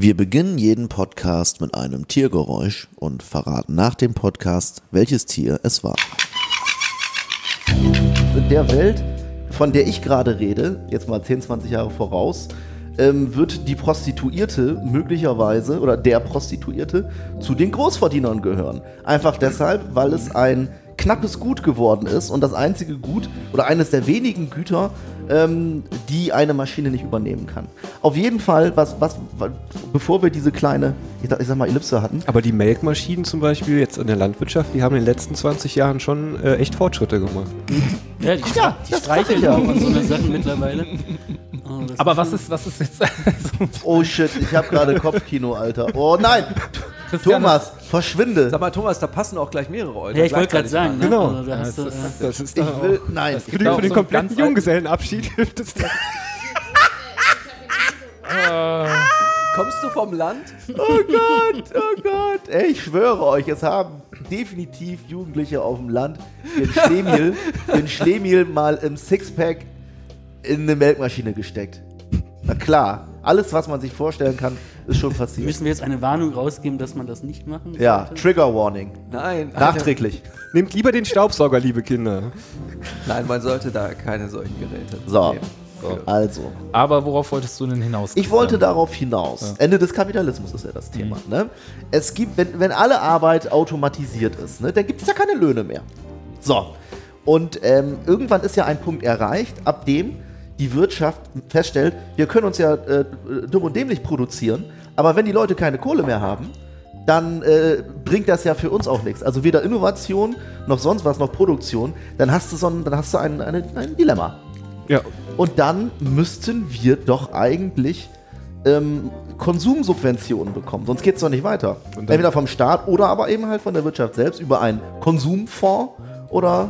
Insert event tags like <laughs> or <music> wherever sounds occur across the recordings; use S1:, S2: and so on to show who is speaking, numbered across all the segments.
S1: Wir beginnen jeden Podcast mit einem Tiergeräusch und verraten nach dem Podcast, welches Tier es war.
S2: In der Welt, von der ich gerade rede, jetzt mal 10, 20 Jahre voraus, ähm, wird die Prostituierte möglicherweise oder der Prostituierte zu den Großverdienern gehören. Einfach deshalb, weil es ein knappes Gut geworden ist und das einzige Gut oder eines der wenigen Güter, ähm, die eine Maschine nicht übernehmen kann. Auf jeden Fall, was, was, was bevor wir diese kleine, ich sag, ich sag mal, Ellipse hatten.
S3: Aber die Melkmaschinen zum Beispiel jetzt in der Landwirtschaft, die haben in den letzten 20 Jahren schon äh, echt Fortschritte gemacht. <laughs>
S4: Ja, die,
S2: Ja,
S4: die
S2: das
S4: streicheln auch
S2: ja.
S4: und so eine Sachen mittlerweile. <laughs> Oh,
S5: Aber was ist, was ist jetzt?
S2: Oh shit, ich habe gerade Kopfkino, Alter. Oh nein!
S5: Christian,
S2: Thomas, verschwinde!
S6: Sag mal, Thomas, da passen auch gleich mehrere Eulen.
S4: Ja, ich wollte gerade sagen. Ne?
S3: Genau.
S4: Also, da hast du,
S5: das
S4: äh,
S3: Das ist
S2: Ich <laughs>
S3: doch
S2: will. Nein.
S3: für, den,
S5: auch
S3: für den
S5: so
S3: kompletten
S5: ganz
S3: Junggesellenabschied hilft es.
S6: Kommst du vom Land?
S2: Oh Gott, oh Gott. Ey, ich schwöre euch, es haben definitiv Jugendliche auf dem Land den Schlemiel, den Schlemiel mal im Sixpack in eine Melkmaschine gesteckt. Na klar, alles, was man sich vorstellen kann, ist schon passiert.
S4: müssen wir jetzt eine Warnung rausgeben, dass man das nicht machen
S2: Ja,
S4: sollte?
S2: Trigger Warning.
S6: Nein.
S2: Nachträglich. <laughs>
S3: Nehmt lieber den Staubsauger, liebe Kinder.
S6: Nein, man sollte da keine solchen Geräte
S2: So.
S6: nehmen.
S2: Also,
S5: Aber worauf wolltest du denn hinaus?
S2: ich wollte darauf hinaus. Ende des Kapitalismus ist ja das Thema. Ne? Es gibt, wenn, wenn alle Arbeit automatisiert ist, ne, dann gibt es ja keine Löhne mehr. So. Und ähm, irgendwann ist ja ein Punkt erreicht, ab dem die Wirtschaft feststellt, wir können uns ja äh, dumm und dämlich produzieren, aber wenn die Leute keine Kohle mehr haben, dann äh, bringt das ja für uns auch nichts. Also weder Innovation noch sonst was, noch Produktion. Dann hast du, so ein, dann hast du ein, eine, ein Dilemma.
S3: Ja.
S2: Und dann müssten wir doch eigentlich ähm, Konsumsubventionen bekommen. Sonst geht es doch nicht weiter. Entweder vom Staat oder aber eben halt von der Wirtschaft selbst über einen Konsumfonds oder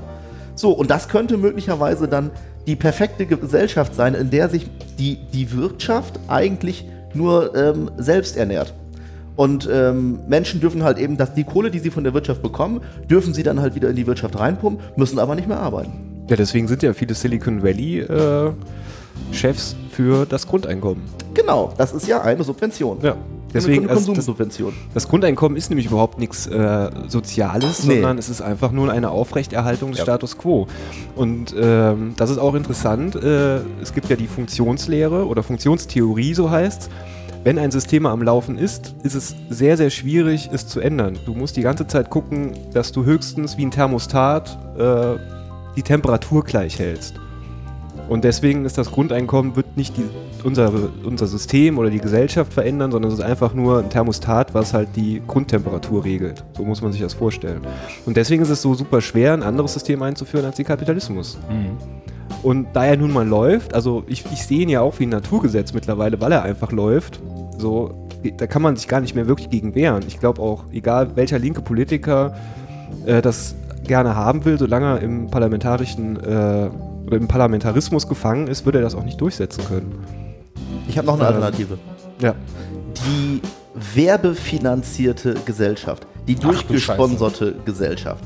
S2: so. Und das könnte möglicherweise dann die perfekte Gesellschaft sein, in der sich die, die Wirtschaft eigentlich nur ähm, selbst ernährt. Und ähm, Menschen dürfen halt eben, dass die Kohle, die sie von der Wirtschaft bekommen, dürfen sie dann halt wieder in die Wirtschaft reinpumpen, müssen aber nicht mehr arbeiten.
S3: Ja, deswegen sind ja viele Silicon Valley äh, Chefs für das Grundeinkommen.
S2: Genau, das ist ja eine Subvention.
S3: Ja. Deswegen, also das, das Grundeinkommen ist nämlich überhaupt nichts äh, Soziales,
S2: Nee.
S3: sondern es ist einfach nur eine Aufrechterhaltung des Status quo. Und ähm, das ist auch interessant. Äh, es gibt ja die Funktionslehre oder Funktionstheorie, so heißt Wenn ein System am Laufen ist, ist es sehr, sehr schwierig, es zu ändern. Du musst die ganze Zeit gucken, dass du höchstens wie ein Thermostat äh, die Temperatur gleich hältst. Und deswegen ist das Grundeinkommen, wird nicht die, unser, unser System oder die Gesellschaft verändern, sondern es ist einfach nur ein Thermostat, was halt die Grundtemperatur regelt. So muss man sich das vorstellen. Und deswegen ist es so super schwer, ein anderes System einzuführen als den Kapitalismus. Und da er nun mal läuft, also ich, ich sehe ihn ja auch wie ein Naturgesetz mittlerweile, weil er einfach läuft, so, da kann man sich gar nicht mehr wirklich gegen wehren. Ich glaube auch, egal welcher linke Politiker äh, das gerne haben will, solange er im parlamentarischen äh, im Parlamentarismus gefangen ist, wird er das auch nicht durchsetzen können.
S2: Ich habe noch eine
S3: Ähm,
S2: Alternative.
S3: Ja.
S2: Die werbefinanzierte Gesellschaft. Die
S5: Ach du
S2: durchgesponserte Gesellschaft.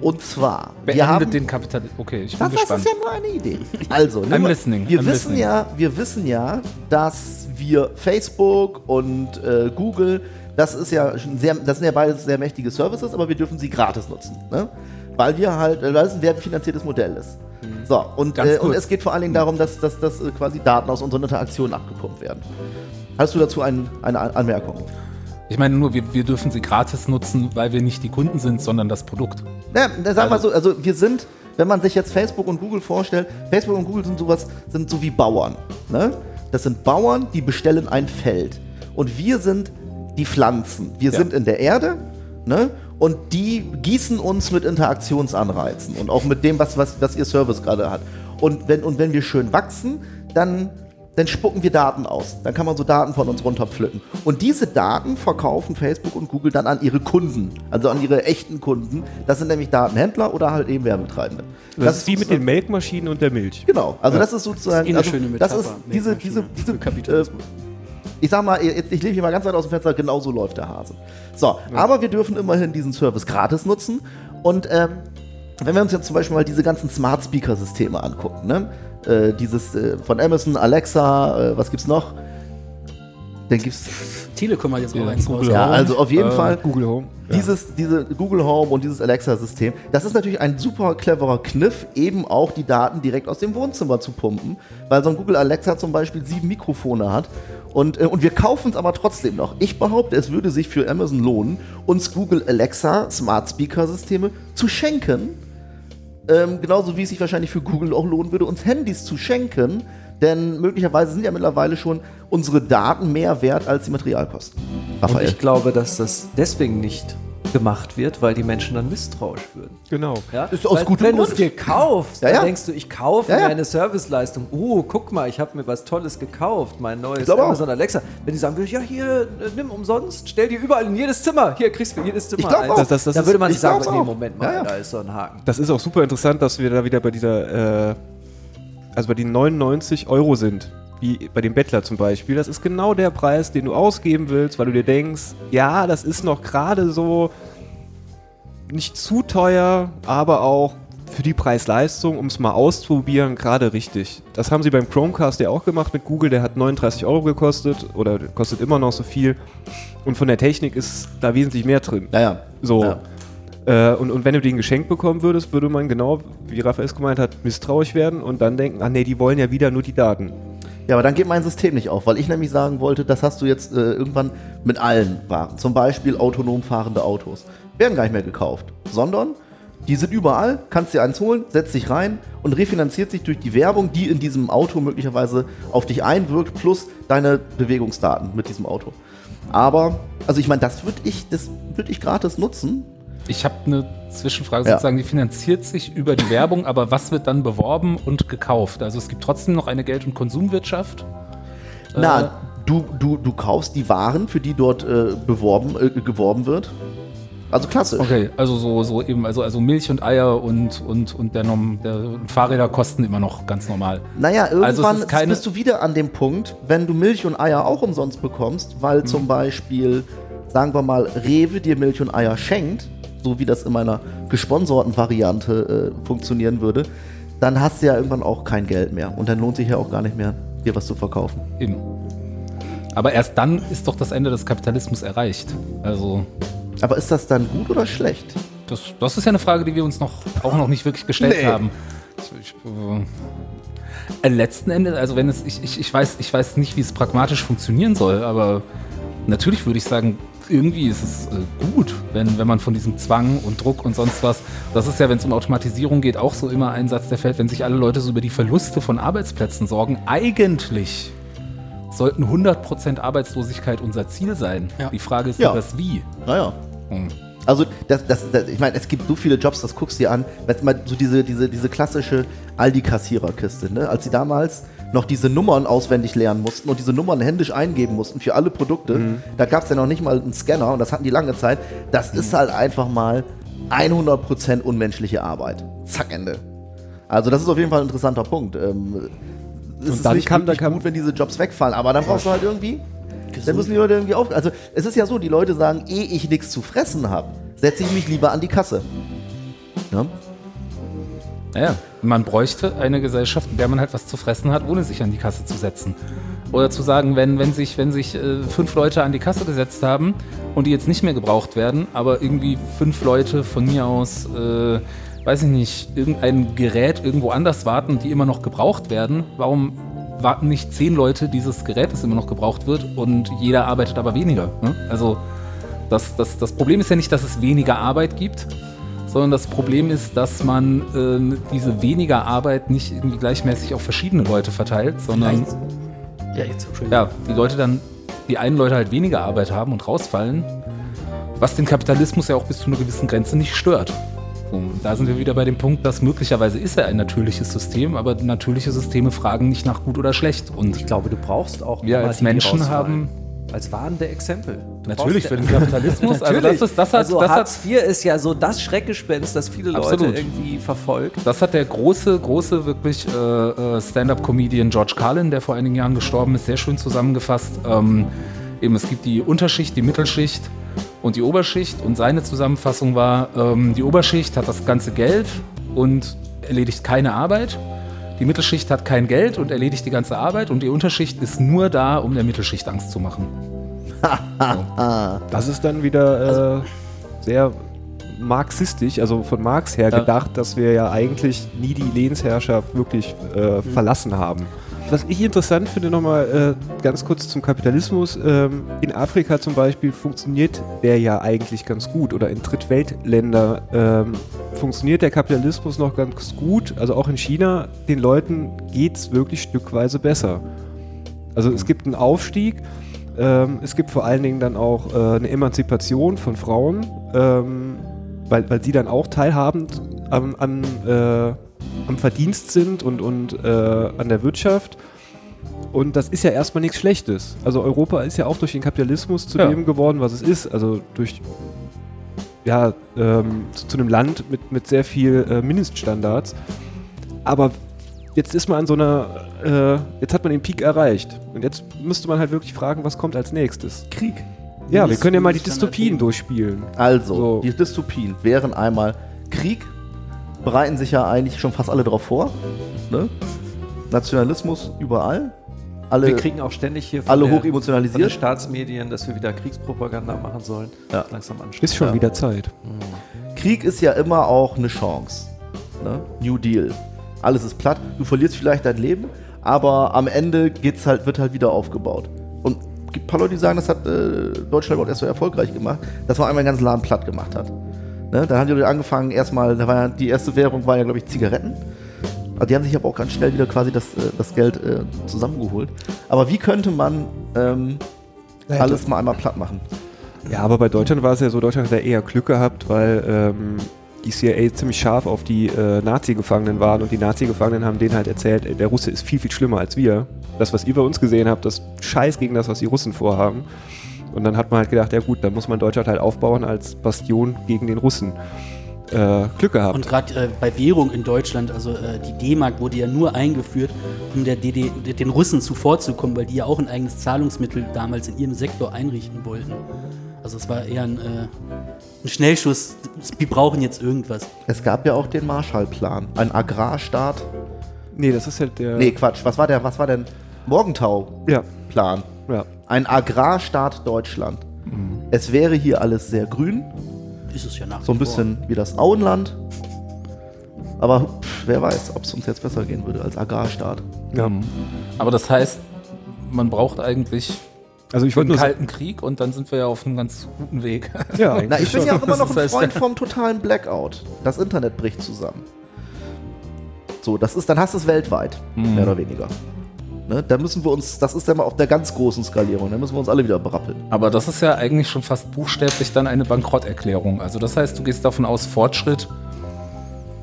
S2: Und zwar, wir
S5: Beendet
S2: haben,
S5: den Kapitalismus. Okay, ich bin
S2: das, das
S5: gespannt.
S2: ist ja nur eine Idee. Also, <laughs>
S5: I'm
S2: mal-
S5: listening,
S2: wir
S5: I'm
S2: wissen
S5: listening.
S2: ja, wir wissen ja, dass wir Facebook und äh, Google, das ist ja schon sehr, das sind ja beide sehr mächtige Services, aber wir dürfen sie gratis nutzen, ne? Weil wir halt, weil es ein werbefinanziertes Modell ist. So, und, äh, und es geht vor allen Dingen darum, dass, dass, dass äh, quasi Daten aus unseren Interaktionen abgepumpt werden. Hast du dazu ein, eine An- Anmerkung?
S5: Ich meine nur, wir, wir dürfen sie gratis nutzen, weil wir nicht die Kunden sind, sondern das Produkt.
S2: Ja, sag mal so, also wir sind, wenn man sich jetzt Facebook und Google vorstellt, Facebook und Google sind sowas, sind so wie Bauern. Ne? Das sind Bauern, die bestellen ein Feld. Und wir sind die Pflanzen. Wir
S5: Ja.
S2: sind in der Erde, ne? Und die gießen uns mit Interaktionsanreizen und auch mit dem, was, was, was ihr Service gerade hat. Und wenn, und wenn wir schön wachsen, dann, dann spucken wir Daten aus. Dann kann man so Daten von uns runterpflücken. Und diese Daten verkaufen Facebook und Google dann an ihre Kunden, also an ihre echten Kunden. Das sind nämlich Datenhändler oder halt eben Werbetreibende.
S3: Das, ist wie mit den Melkmaschinen und der Milch.
S2: Genau, also das ist sozusagen.
S4: Das ist eh eine
S2: also
S4: schöne
S2: das
S4: Metapher,
S2: ist diese, diese,
S4: Melkmaschine
S2: diese
S4: für Kapitalismus.
S2: Äh, ich sag mal, jetzt, ich lege mich mal ganz weit aus dem Fenster, genau so läuft der Hase. So, aber wir dürfen immerhin diesen Service gratis nutzen. Und ähm, wenn wir uns jetzt zum Beispiel mal diese ganzen Smart Speaker Systeme angucken, ne? Äh, dieses äh, von Amazon, Alexa, äh, was gibt's noch? Dann gibt's
S4: Telekom hat jetzt auch
S5: Ja,
S4: eins raus.
S2: ja, also auf jeden
S5: äh,
S2: Fall
S3: Google Home. Ja.
S2: dieses diese Google Home und dieses Alexa-System. Das ist natürlich ein super cleverer Kniff, eben auch die Daten direkt aus dem Wohnzimmer zu pumpen, weil so ein Google Alexa zum Beispiel sieben Mikrofone hat. Und, äh, und wir kaufen es aber trotzdem noch. Ich behaupte, es würde sich für Amazon lohnen, uns Google Alexa Smart Speaker Systeme zu schenken. Ähm, genauso wie es sich wahrscheinlich für Google auch lohnen würde, uns Handys zu schenken. Denn möglicherweise sind ja mittlerweile schon unsere Daten mehr wert als die Materialkosten.
S6: Und
S2: Raphael.
S6: ich glaube, dass das deswegen nicht gemacht wird, weil die Menschen dann misstrauisch würden.
S3: Genau.
S6: Ja?
S2: Ist aus
S6: Weil,
S2: gutem
S6: Wenn du es
S2: Grund.
S6: dir kaufst,
S2: Ja,
S6: dann
S2: ja.
S6: denkst du, ich kaufe
S2: Ja, ja.
S6: mir eine Serviceleistung. Oh, guck mal, ich habe mir was Tolles gekauft, mein neues
S2: glaube auch.
S6: Amazon Alexa. Wenn die sagen würden, ja hier, äh, nimm umsonst, stell dir überall in jedes Zimmer, hier kriegst du für jedes Zimmer
S2: Ich auch.
S3: Das- das- das
S6: dann
S3: ist-
S6: würde man
S2: ich
S6: sich sagen, nee,
S2: auch.
S6: Moment mal,
S2: Ja, ja.
S6: da ist so ein Haken.
S3: Das ist auch super interessant, dass wir da wieder bei dieser, äh, also bei den 99 Euro sind, wie bei dem Bettler zum Beispiel. Das ist genau der Preis, den du ausgeben willst, weil du dir denkst, ja, das ist noch gerade so nicht zu teuer, aber auch für die Preis-Leistung, um es mal auszuprobieren, gerade richtig. Das haben sie beim Chromecast ja auch gemacht mit Google, der hat 39 Euro gekostet oder kostet immer noch so viel. Und von der Technik ist da wesentlich mehr drin.
S2: Naja.
S3: So.
S2: Ja.
S3: Äh, und, und wenn du den geschenkt bekommen würdest, würde man genau, wie Raphael es gemeint hat, misstrauisch werden und dann denken, ah nee, die wollen ja wieder nur die Daten.
S2: Ja, aber dann geht mein System nicht auf, weil ich nämlich sagen wollte, das hast du jetzt äh, irgendwann mit allen Waren. Zum Beispiel autonom fahrende Autos. Werden gar nicht mehr gekauft, sondern die sind überall, kannst dir eins holen, setzt dich rein und refinanziert sich durch die Werbung, die in diesem Auto möglicherweise auf dich einwirkt, plus deine Bewegungsdaten mit diesem Auto. Aber, also ich meine, das würde ich, das würde ich gratis nutzen.
S5: Ich habe eine Zwischenfrage
S2: Ja.
S5: sozusagen, die finanziert sich über die Werbung, aber was wird dann beworben und gekauft? Also es gibt trotzdem noch eine Geld- und Konsumwirtschaft. Äh,
S2: Na, du, du, du kaufst die Waren, für die dort äh, beworben, äh, geworben wird. Also klassisch.
S5: Okay, also so, so eben, also, also Milch und Eier und, und, und der, Norm, der Fahrräder kosten immer noch ganz normal.
S2: Naja,
S5: Also
S2: irgendwann
S5: keine-
S2: bist du wieder an dem Punkt, wenn du Milch und Eier auch umsonst bekommst, weil zum
S5: Mhm.
S2: Beispiel, sagen wir mal, Rewe dir Milch und Eier schenkt, so wie das in meiner gesponserten Variante äh, funktionieren würde, dann hast du ja irgendwann auch kein Geld mehr. Und dann lohnt sich ja auch gar nicht mehr, dir was zu verkaufen.
S5: Eben. Aber erst dann ist doch das Ende des Kapitalismus erreicht. Also
S2: Aber ist das dann gut oder schlecht?
S5: das, das ist ja eine Frage, die wir uns noch auch noch nicht wirklich gestellt
S2: Nee.
S5: haben. Ich, äh, äh, letzten Endes, also wenn es, ich, ich, ich weiß, ich weiß nicht, wie es pragmatisch funktionieren soll, aber natürlich würde ich sagen, irgendwie ist es äh, gut, wenn, wenn man von diesem Zwang und Druck und sonst was, das ist ja, wenn es um Automatisierung geht, auch so immer ein Satz, der fällt, wenn sich alle Leute so über die Verluste von Arbeitsplätzen sorgen, eigentlich sollten 100% Arbeitslosigkeit unser Ziel sein.
S4: Ja.
S5: Die Frage ist
S2: Ja.
S5: das Wie.
S2: Naja.
S5: Hm.
S2: Also, das, das, das, ich meine, es gibt so viele Jobs, das guckst du dir an. Weißt du mal, so diese, diese, diese klassische Aldi-Kassiererkiste, ne? Als sie damals noch diese Nummern auswendig lernen mussten und diese Nummern händisch eingeben mussten für alle Produkte, da gab es ja noch nicht mal einen Scanner und das hatten die lange Zeit. Das ist halt einfach mal 100% unmenschliche Arbeit. Zack, Ende. Also, das ist auf jeden Fall ein interessanter Punkt. Ähm, es
S3: Und
S2: ist
S3: dann
S2: nicht
S3: kam- da
S2: wirklich
S3: kam-
S2: gut, wenn diese Jobs wegfallen, aber dann brauchst du halt irgendwie dann müssen die Leute irgendwie auf. Also es ist ja so, die Leute sagen, ehe ich nichts zu fressen habe, setze ich mich lieber an die Kasse. Ne?
S5: Naja, man bräuchte eine Gesellschaft, in der man halt was zu fressen hat, ohne sich an die Kasse zu setzen. Oder zu sagen, wenn, wenn sich, wenn sich äh, fünf Leute an die Kasse gesetzt haben und die jetzt nicht mehr gebraucht werden, aber irgendwie fünf Leute von mir aus, äh, weiß ich nicht, irgendein Gerät irgendwo anders warten, die immer noch gebraucht werden, warum warten nicht zehn Leute dieses Gerät, das immer noch gebraucht wird und jeder arbeitet aber weniger? Ne? Also das, das, das Problem ist ja nicht, dass es weniger Arbeit gibt, sondern das Problem ist, dass man ähm, diese weniger Arbeit nicht irgendwie gleichmäßig auf verschiedene Leute verteilt, sondern
S4: Ja, jetzt
S5: ja, die Leute dann, die einen Leute halt weniger Arbeit haben und rausfallen, was den Kapitalismus ja auch bis zu einer gewissen Grenze nicht stört. So, und da sind wir wieder bei dem Punkt, dass möglicherweise ist er ein natürliches System, aber natürliche Systeme fragen nicht nach gut oder schlecht. Und
S6: Ich glaube, du brauchst auch
S5: wir als Menschen haben
S6: als warnende Exempel.
S5: Natürlich für den Kapitalismus, <laughs> also das ist das hat,
S6: also
S5: das hat
S6: Hartz IV ist ja so das Schreckgespenst, das viele Leute
S5: Absolut.
S6: irgendwie verfolgt.
S5: Das hat der große, große, wirklich äh, äh, Stand-up-Comedian George Carlin, der vor einigen Jahren gestorben ist, sehr schön zusammengefasst. Ähm, eben, es gibt die Unterschicht, die Mittelschicht und die Oberschicht. Und seine Zusammenfassung war, ähm, die Oberschicht hat das ganze Geld und erledigt keine Arbeit. Die Mittelschicht hat kein Geld und erledigt die ganze Arbeit. Und die Unterschicht ist nur da, um der Mittelschicht Angst zu machen. <laughs>
S3: Das ist dann wieder äh, sehr marxistisch, also von Marx her
S5: Ja.
S3: gedacht, dass wir ja eigentlich nie die Lehnsherrschaft wirklich äh, verlassen haben. Was ich interessant finde, nochmal äh, ganz kurz zum Kapitalismus. Ähm, in Afrika zum Beispiel funktioniert der ja eigentlich ganz gut oder in Drittweltländer ähm, funktioniert der Kapitalismus noch ganz gut. Also auch in China, den Leuten geht es wirklich stückweise besser. Also es gibt einen Aufstieg, ähm, es gibt vor allen Dingen dann auch äh, eine Emanzipation von Frauen, ähm, weil, weil sie dann auch teilhabend am, an, äh, am Verdienst sind und, und äh, an der Wirtschaft. Und das ist ja erstmal nichts Schlechtes. Also Europa ist ja auch durch den Kapitalismus zu
S5: Ja.
S3: dem geworden, was es ist. Also durch ja, ähm, zu, zu einem Land mit, mit sehr viel äh, Mindeststandards. Aber jetzt ist man an so einer, äh, jetzt hat man den Peak erreicht. Und jetzt müsste man halt wirklich fragen, was kommt als nächstes.
S2: Krieg.
S3: Ja, wir können ja mal die
S4: Mindeststandard
S3: Dystopien durchspielen.
S2: Also,
S3: So.
S2: die Dystopien wären einmal Krieg, bereiten sich ja eigentlich schon fast alle darauf vor. Ne? Nationalismus überall. Alle,
S6: Wir kriegen auch ständig hier von
S2: alle
S6: der-
S2: hoch
S6: von den
S2: emotionalisiert.
S6: Staatsmedien, dass wir wieder Kriegspropaganda machen sollen.
S2: Ja.
S6: Langsam.
S3: Ist schon
S2: Ja.
S3: wieder Zeit.
S2: Krieg ist ja immer auch eine Chance. Ne? New Deal. Alles ist platt. Du verlierst vielleicht dein Leben, aber am Ende geht's halt, wird halt wieder aufgebaut. Und es gibt ein paar Leute, die sagen, das hat äh, Deutschland überhaupt erst so erfolgreich gemacht, dass man einmal den ganzen Laden platt gemacht hat. Ne? Dann haben die Leute angefangen, erstmal, da war ja, die erste Währung war ja, glaube ich, Zigaretten. Also die haben sich aber auch ganz schnell wieder quasi das, äh, das Geld äh, zusammengeholt. Aber wie könnte man ähm, alles mal einmal platt machen?
S3: Ja, aber bei Deutschland war es ja so, Deutschland hat ja eher Glück gehabt, weil ähm, die CIA ziemlich scharf auf die äh, Nazi-Gefangenen waren und die Nazi-Gefangenen haben denen halt erzählt, der Russe ist viel, viel schlimmer als wir. Das, was ihr bei uns gesehen habt, das scheiß gegen das, was die Russen vorhaben. Und dann hat man halt gedacht, ja gut, dann muss man Deutschland halt aufbauen als Bastion gegen den Russen. Äh, Glück gehabt.
S4: Und gerade äh, bei Währung in Deutschland, also äh, die D-Mark wurde ja nur eingeführt, um der DD, den Russen zuvorzukommen, weil die ja auch ein eigenes Zahlungsmittel damals in ihrem Sektor einrichten wollten. Also es war eher ein, äh, ein Schnellschuss. Wir brauchen jetzt irgendwas.
S2: Es gab ja auch den Marshallplan, ein Agrarstaat.
S3: nee, das ist halt der...
S2: Nee, Quatsch. Was war der? Was war denn Morgentau-Plan?
S3: Ja, ja.
S2: Ein Agrarstaat Deutschland. Es wäre hier alles sehr grün,
S4: Ist es ja nach
S2: so ein
S4: wie vor.
S2: bisschen wie das Auenland. Aber pff, wer weiß, ob es uns jetzt besser gehen würde als Agrarstaat.
S3: ja.
S5: Aber das heißt, man braucht eigentlich
S3: Also ich wollte
S5: einen
S3: nur
S5: kalten Krieg und dann sind wir ja auf einem ganz guten Weg. <laughs>
S3: ja,
S2: Na, ich bin ja auch immer noch ein <laughs> Freund vom totalen Blackout. Das Internet bricht zusammen. So, das ist, dann hast du es weltweit, mehr oder weniger. Ne, da müssen wir uns, das ist dann mal auf der ganz großen Skalierung, da müssen wir uns alle wieder berappeln.
S5: Aber das ist ja eigentlich schon fast buchstäblich dann eine Bankrotterklärung. Also das heißt, du gehst davon aus, Fortschritt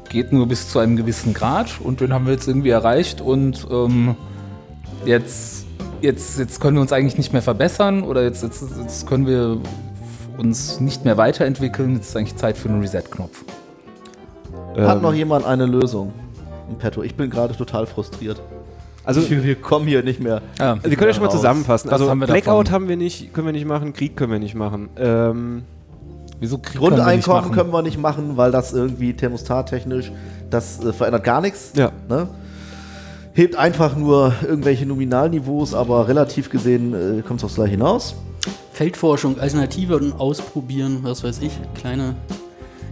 S5: geht nur bis zu einem gewissen Grad und den haben wir jetzt irgendwie erreicht und ähm, jetzt, jetzt, jetzt können wir uns eigentlich nicht mehr verbessern oder jetzt, jetzt, jetzt können wir uns nicht mehr weiterentwickeln. Jetzt ist eigentlich Zeit für einen Reset-Knopf.
S2: Hat
S3: Ähm,
S2: noch jemand eine Lösung? Im Petto. Ich bin gerade total frustriert.
S3: also
S2: wir, wir kommen hier nicht mehr.
S5: Ja,
S3: Also wir können ja schon mal zusammenfassen.
S5: Das
S3: Also
S5: haben wir
S3: Blackout
S5: davon.
S3: haben wir nicht, können wir nicht machen, Krieg können wir nicht machen. Ähm,
S5: wieso Krieg können wir nicht
S2: Grundeinkommen
S5: machen?
S2: können wir nicht machen, weil das irgendwie thermostattechnisch, das äh, verändert gar nichts.
S3: ja.
S2: Ne? Hebt einfach nur irgendwelche Nominalniveaus, aber relativ gesehen äh, kommt es aufs gleiche hinaus.
S4: Feldforschung, Alternative und ausprobieren, was weiß ich, kleine,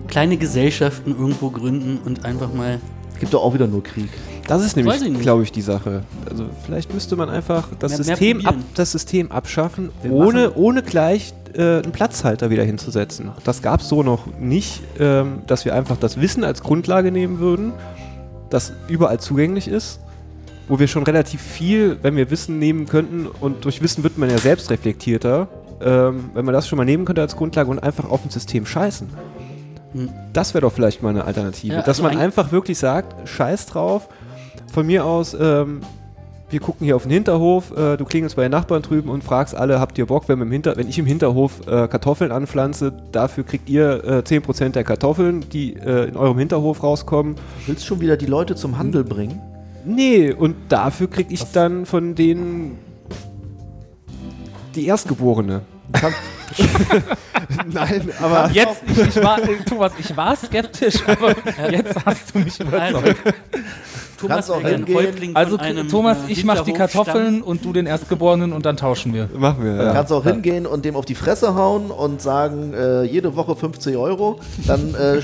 S4: kleine Gesellschaften irgendwo gründen und einfach mal.
S2: Es gibt doch auch wieder nur Krieg.
S3: Das ist nämlich, glaube ich, die Sache. Also vielleicht müsste man einfach das,
S4: Mehr- mehr
S3: System, ab,
S4: probieren.
S3: das System abschaffen,
S2: Wir
S3: ohne,
S2: machen-
S3: ohne gleich äh, einen Platzhalter wieder hinzusetzen. Das gab es so noch nicht, ähm, dass wir einfach das Wissen als Grundlage nehmen würden, das überall zugänglich ist, wo wir schon relativ viel, wenn wir Wissen nehmen könnten, und durch Wissen wird man ja selbst reflektierter, ähm, wenn man das schon mal nehmen könnte als Grundlage und einfach auf ein System scheißen.
S4: Hm.
S3: Das wäre doch vielleicht mal eine Alternative.
S4: Ja,
S3: dass
S4: also
S3: man
S4: ein-
S3: einfach wirklich sagt, scheiß drauf. Von mir aus, ähm, wir gucken hier auf den Hinterhof, äh, du klingelst bei den Nachbarn drüben und fragst alle, habt ihr Bock, wenn, im Hinter wenn ich im Hinterhof äh, Kartoffeln anpflanze, dafür kriegt ihr äh, 10% der Kartoffeln, die äh, in eurem Hinterhof rauskommen.
S2: Willst schon wieder die Leute zum Handel bringen?
S3: Nee, und dafür krieg ich dann von denen die Erstgeborene. <laughs> Nein, <laughs> aber
S5: Jetzt, ich, ich war, Thomas, ich war skeptisch, aber <laughs> jetzt hast du mich überzeugt.
S2: Kannst auch hingehen.
S5: Also Thomas,
S4: äh,
S5: ich mach die. Kartoffeln und du den Erstgeborenen und dann tauschen wir.
S3: Machen wir.
S2: Du
S3: Ja.
S2: kannst auch hingehen und dem auf die Fresse hauen und sagen, äh, jede Woche 50 Euro, dann äh, äh,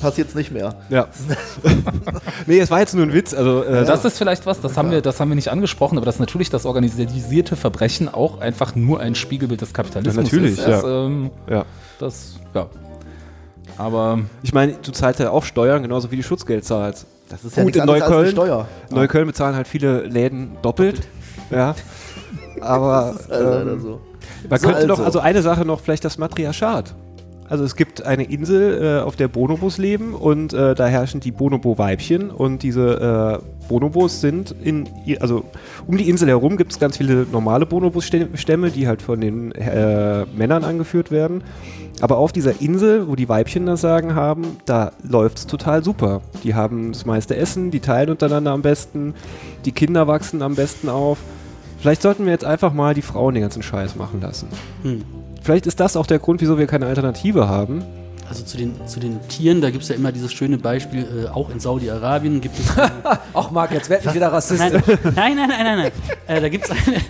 S2: passiert es nicht mehr.
S3: ja. <laughs> nee, es war jetzt nur ein Witz. Also, äh,
S5: Das ist vielleicht was, das haben, wir, das haben wir nicht angesprochen, aber dass natürlich das organisierte Verbrechen auch einfach nur ein Spiegelbild des Kapitalismus
S3: Ja, natürlich,
S5: ist. Das,
S3: ja.
S5: ähm,
S3: ja.
S5: das, ja. Aber
S3: Ich meine, du zahlst ja auch Steuern, genauso wie du Schutzgeld zahlst.
S2: Das ist ja
S3: Gut,
S2: nichts
S3: in Neukölln.
S2: Steuer.
S3: Neukölln bezahlen halt viele Läden doppelt. Ja. <laughs> Aber
S2: Das ist halt
S3: ähm,
S2: so.
S3: man
S2: So,
S3: könnte noch,
S2: also.
S3: also eine Sache noch, vielleicht das Matriarchat. Also es gibt eine Insel, äh, auf der Bonobos leben und äh, da herrschen die Bonobo-Weibchen und diese äh, Bonobos sind in, also um die Insel herum gibt es ganz viele normale Bonobos-Stämme, die halt von den äh, Männern angeführt werden. Aber auf dieser Insel, wo die Weibchen das Sagen haben, da läuft es total super. Die haben das meiste Essen, die teilen untereinander am besten, die Kinder wachsen am besten auf. Vielleicht sollten wir jetzt einfach mal die Frauen den ganzen Scheiß machen lassen.
S4: Hm.
S3: Vielleicht ist das auch der Grund, wieso wir keine Alternative haben.
S4: Also zu den, zu den Tieren, da gibt es ja immer dieses schöne Beispiel, äh, auch in Saudi-Arabien gibt es. <laughs>
S6: Ach Marc, jetzt werd nicht wieder Rassist.
S4: nein, nein, nein, nein, nein. nein. Äh, da gibt es eine.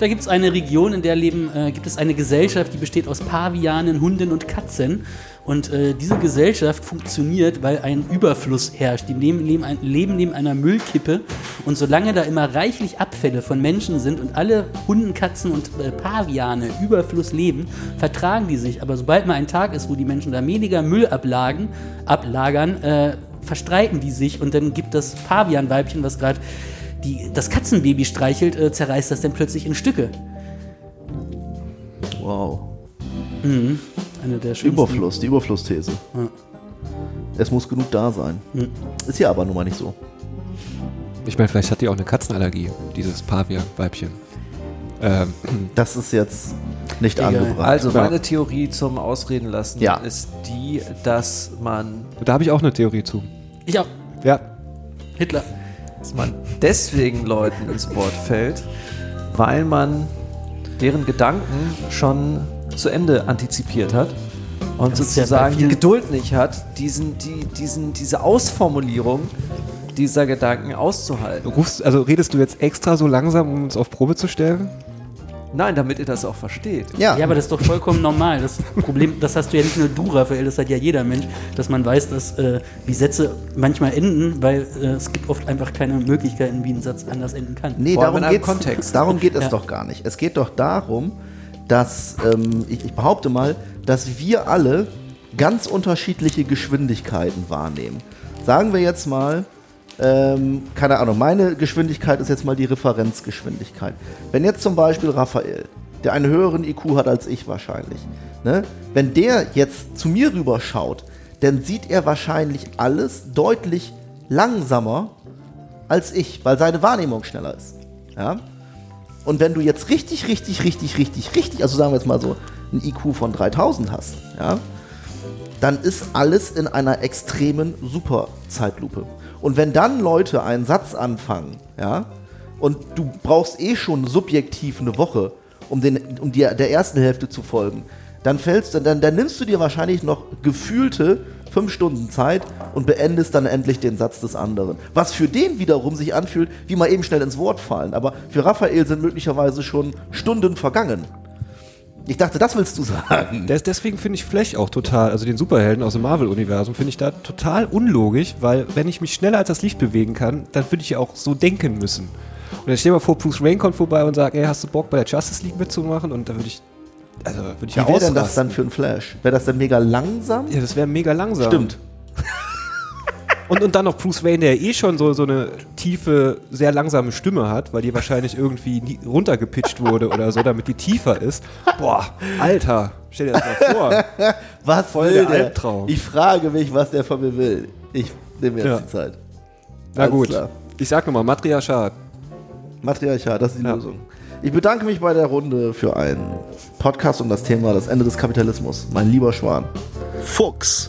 S4: Da gibt es eine Region, in der leben, äh, gibt es eine Gesellschaft, die besteht aus Pavianen, Hunden und Katzen. Und äh, diese Gesellschaft funktioniert, weil ein Überfluss herrscht. Die leben neben, ein, leben neben einer Müllkippe. Und solange da immer reichlich Abfälle von Menschen sind und alle Hunden, Katzen und äh, Paviane Überfluss leben, vertragen die sich. Aber sobald mal ein Tag ist, wo die Menschen da weniger Müll ablagen, ablagern, äh, verstreiten die sich und dann gibt das Pavianweibchen, was gerade die, das Katzenbaby streichelt, äh, zerreißt das dann plötzlich in Stücke.
S2: Wow.
S4: Eine der schönsten.
S2: Überfluss, die Überflussthese.
S4: Ja.
S2: Es muss genug da sein.
S4: Hm.
S2: Ist ja aber nun mal nicht so.
S3: Ich meine, vielleicht hat die auch eine Katzenallergie, dieses Pavia-Weibchen. Ähm,
S2: Das ist jetzt nicht
S4: Egal.
S2: angebracht.
S6: Also
S3: Ja.
S6: meine Theorie zum Ausreden lassen
S2: Ja.
S6: ist die, dass man,
S3: da habe ich auch eine Theorie zu.
S4: Ich auch.
S3: Ja,
S4: Hitler.
S6: Dass man deswegen Leuten ins Wort fällt, weil man deren Gedanken schon zu Ende antizipiert hat und
S4: Das
S6: sozusagen die Geduld nicht hat, diesen, die, diesen, diese Ausformulierung dieser Gedanken auszuhalten.
S3: rufst, also redest du jetzt extra so langsam, um uns auf Probe zu stellen?
S6: Nein, damit ihr das auch versteht.
S2: ja,
S4: Ja, aber das ist doch vollkommen normal. Das Problem, das hast du ja nicht nur du, Raphael, das hat ja jeder Mensch, dass man weiß, dass äh, wie Sätze manchmal enden, weil äh, es gibt oft einfach keine Möglichkeiten, wie ein Satz anders enden kann.
S2: Nee,
S6: Vor
S2: darum,
S6: in einem
S2: geht's,
S6: Kontext. <laughs>
S2: darum geht es
S4: Ja.
S2: doch gar nicht. Es geht doch darum, dass, ähm, ich, ich behaupte mal, dass wir alle ganz unterschiedliche Geschwindigkeiten wahrnehmen. Sagen wir jetzt mal, ähm, keine Ahnung, meine Geschwindigkeit ist jetzt mal die Referenzgeschwindigkeit. Wenn jetzt zum Beispiel Raphael, der einen höheren IQ hat als ich wahrscheinlich, ne, wenn der jetzt zu mir rüber schaut, dann sieht er wahrscheinlich alles deutlich langsamer als ich, weil seine Wahrnehmung schneller ist. Ja? Und wenn du jetzt richtig, richtig, richtig, richtig, richtig, also sagen wir jetzt mal so ein IQ von 3000 hast, ja, dann ist alles in einer extremen Superzeitlupe. Und wenn dann Leute einen Satz anfangen, ja, und du brauchst eh schon subjektiv eine Woche, um, den, um dir der ersten Hälfte zu folgen, dann fällst dann, dann nimmst du dir wahrscheinlich noch gefühlte fünf Stunden Zeit und beendest dann endlich den Satz des anderen. Was für den wiederum sich anfühlt, wie mal eben schnell ins Wort fallen. Aber für Raphael sind möglicherweise schon Stunden vergangen. Ich dachte, das willst du sagen.
S3: Des, deswegen finde ich Flash auch total, also den Superhelden aus dem Marvel-Universum, finde ich da total unlogisch, weil wenn ich mich schneller als das Licht bewegen kann, dann würde ich ja auch so denken müssen. Und dann stell dir mal vor, Bruce Wayne kommt vorbei und sagt, ey, hast du Bock bei der Justice League mitzumachen? Und dann würde ich, also würde ich
S2: Wie
S3: ja
S2: wäre denn das dann für ein Flash? Wäre das dann mega langsam?
S3: Ja, das wäre mega langsam.
S2: Stimmt. <laughs>
S3: Und, und dann noch Bruce Wayne, der eh schon so, so eine tiefe, sehr langsame Stimme hat, weil die wahrscheinlich irgendwie nie runtergepitcht wurde oder so, damit die tiefer ist. Boah, Alter, stell dir das mal vor. <laughs>
S2: Was
S3: Voll
S2: will
S3: der
S2: der?
S3: Albtraum.
S2: Ich frage mich, was der von mir will. Ich nehme jetzt
S3: Ja.
S2: die Zeit.
S3: Na
S2: Alles
S3: gut,
S2: klar.
S3: ich sag nochmal, Matriarchat.
S2: Matriarchat, das ist die
S3: Ja.
S2: Lösung. Ich bedanke mich bei der Runde für einen Podcast um das Thema das Ende des Kapitalismus. Mein lieber Schwan.
S1: Fuchs.